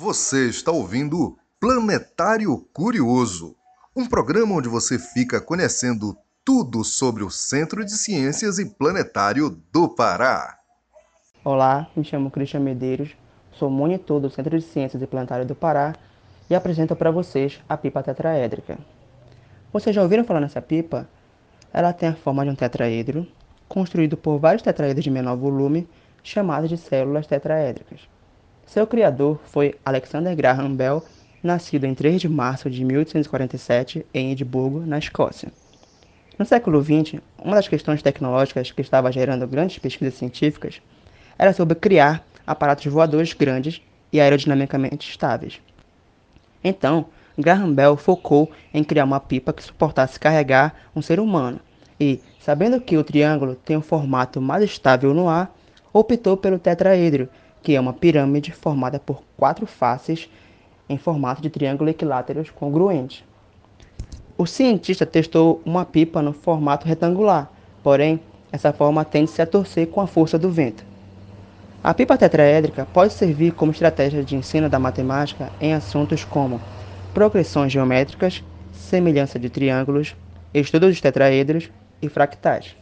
Você está ouvindo Planetário Curioso, um programa onde você fica conhecendo tudo sobre o Centro de Ciências e Planetário do Pará. Olá, me chamo Cristian Medeiros, sou monitor do Centro de Ciências e Planetário do Pará e apresento para vocês a pipa tetraédrica. Vocês já ouviram falar nessa pipa? Ela tem a forma de um tetraedro, construído por vários tetraedros de menor volume, chamados de células tetraédricas. Seu criador foi Alexander Graham Bell, nascido em 3 de março de 1847 em Edimburgo, na Escócia. No século XX, uma das questões tecnológicas que estava gerando grandes pesquisas científicas era sobre criar aparatos voadores grandes e aerodinamicamente estáveis. Então, Graham Bell focou em criar uma pipa que suportasse carregar um ser humano e, sabendo que o triângulo tem um formato mais estável no ar, optou pelo tetraedro, que é uma pirâmide formada por quatro faces em formato de triângulo equiláteros congruentes. O cientista testou uma pipa no formato retangular, porém, essa forma tende-se a torcer com a força do vento. A pipa tetraédrica pode servir como estratégia de ensino da matemática em assuntos como progressões geométricas, semelhança de triângulos, estudo dos tetraedros e fractais.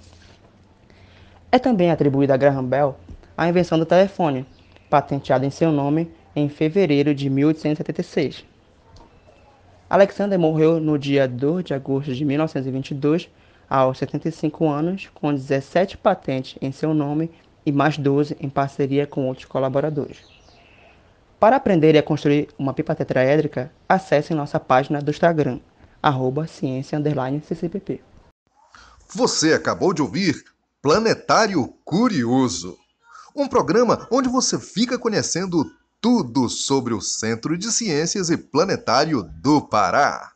É também atribuída a Graham Bell a invenção do telefone, patenteado em seu nome em fevereiro de 1876. Alexander morreu no dia 2 de agosto de 1922, aos 75 anos, com 17 patentes em seu nome e mais 12 em parceria com outros colaboradores. Para aprender a construir uma pipa tetraédrica, acesse nossa página do Instagram, ciência_ccpp. Você acabou de ouvir Planetário Curioso um programa onde você fica conhecendo tudo sobre o Centro de Ciências e Planetário do Pará.